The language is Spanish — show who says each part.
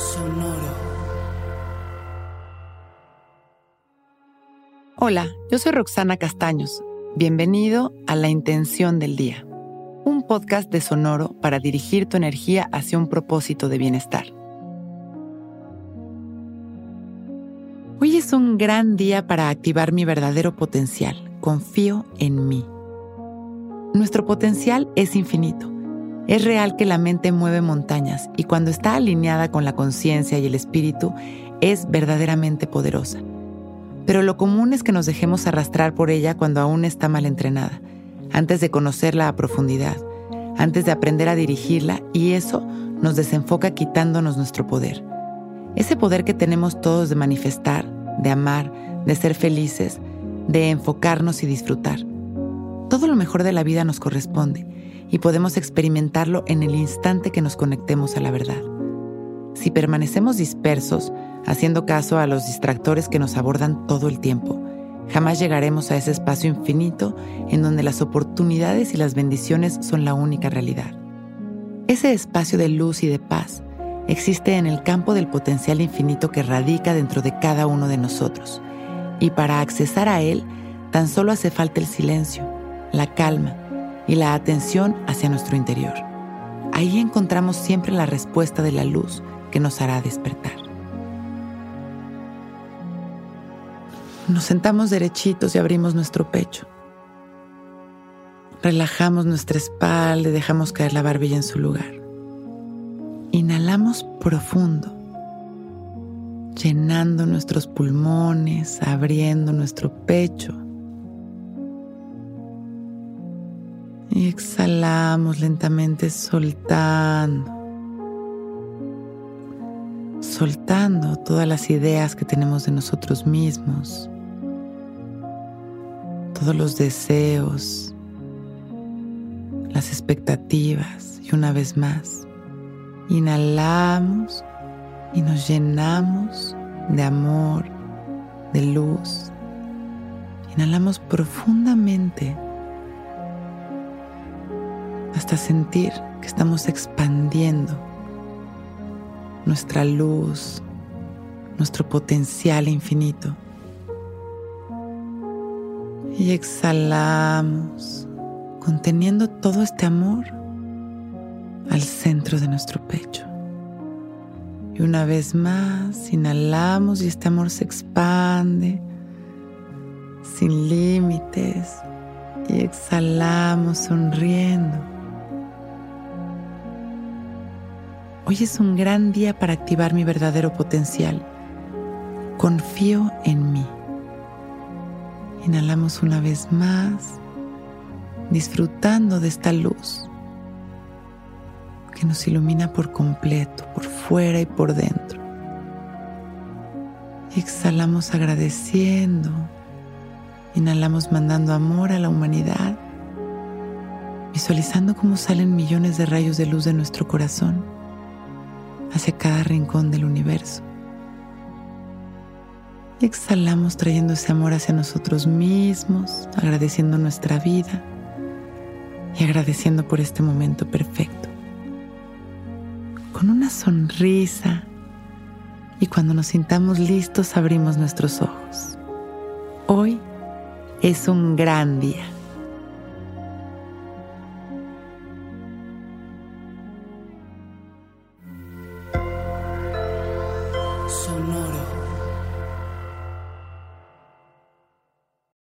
Speaker 1: Sonoro.
Speaker 2: Hola, yo soy Roxana Castaños. Bienvenido a La Intención del Día, un podcast de Sonoro para dirigir tu energía hacia un propósito de bienestar. Hoy es un gran día para activar mi verdadero potencial. Confío en mí. Nuestro potencial es infinito. Es real que la mente mueve montañas y cuando está alineada con la conciencia y el espíritu es verdaderamente poderosa. Pero lo común es que nos dejemos arrastrar por ella cuando aún está mal entrenada, antes de conocerla a profundidad, antes de aprender a dirigirla y eso nos desenfoca quitándonos nuestro poder. Ese poder que tenemos todos de manifestar, de amar, de ser felices, de enfocarnos y disfrutar. Todo lo mejor de la vida nos corresponde y podemos experimentarlo en el instante que nos conectemos a la verdad. Si permanecemos dispersos, haciendo caso a los distractores que nos abordan todo el tiempo, jamás llegaremos a ese espacio infinito en donde las oportunidades y las bendiciones son la única realidad. Ese espacio de luz y de paz existe en el campo del potencial infinito que radica dentro de cada uno de nosotros. Y para accesar a él, tan solo hace falta el silencio, la calma y la atención hacia nuestro interior. Ahí encontramos siempre la respuesta de la luz que nos hará despertar. Nos sentamos derechitos y abrimos nuestro pecho. Relajamos nuestra espalda y dejamos caer la barbilla en su lugar. Inhalamos profundo, llenando nuestros pulmones, abriendo nuestro pecho. Y exhalamos lentamente soltando. Soltando todas las ideas que tenemos de nosotros mismos. Todos los deseos. Las expectativas. Y una vez más Inhalamos y nos llenamos de amor, de luz. Inhalamos profundamente hasta sentir que estamos expandiendo nuestra luz, nuestro potencial infinito. Y exhalamos conteniendo todo este amor al centro de nuestro pecho. Y una vez más, inhalamos y este amor se expande sin límites y exhalamos sonriendo. Hoy es un gran día para activar mi verdadero potencial. Confío en mí. Inhalamos una vez más, disfrutando de esta luz que nos ilumina por completo, por fuera y por dentro. exhalamos agradeciendo. Inhalamos mandando amor a la humanidad, visualizando cómo salen millones de rayos de luz de nuestro corazón hacia cada rincón del universo. exhalamos trayendo ese amor hacia nosotros mismos, agradeciendo nuestra vida y agradeciendo por este momento perfecto con una sonrisa y cuando nos sintamos listos abrimos nuestros ojos. Hoy es un gran día.
Speaker 1: Sonoro.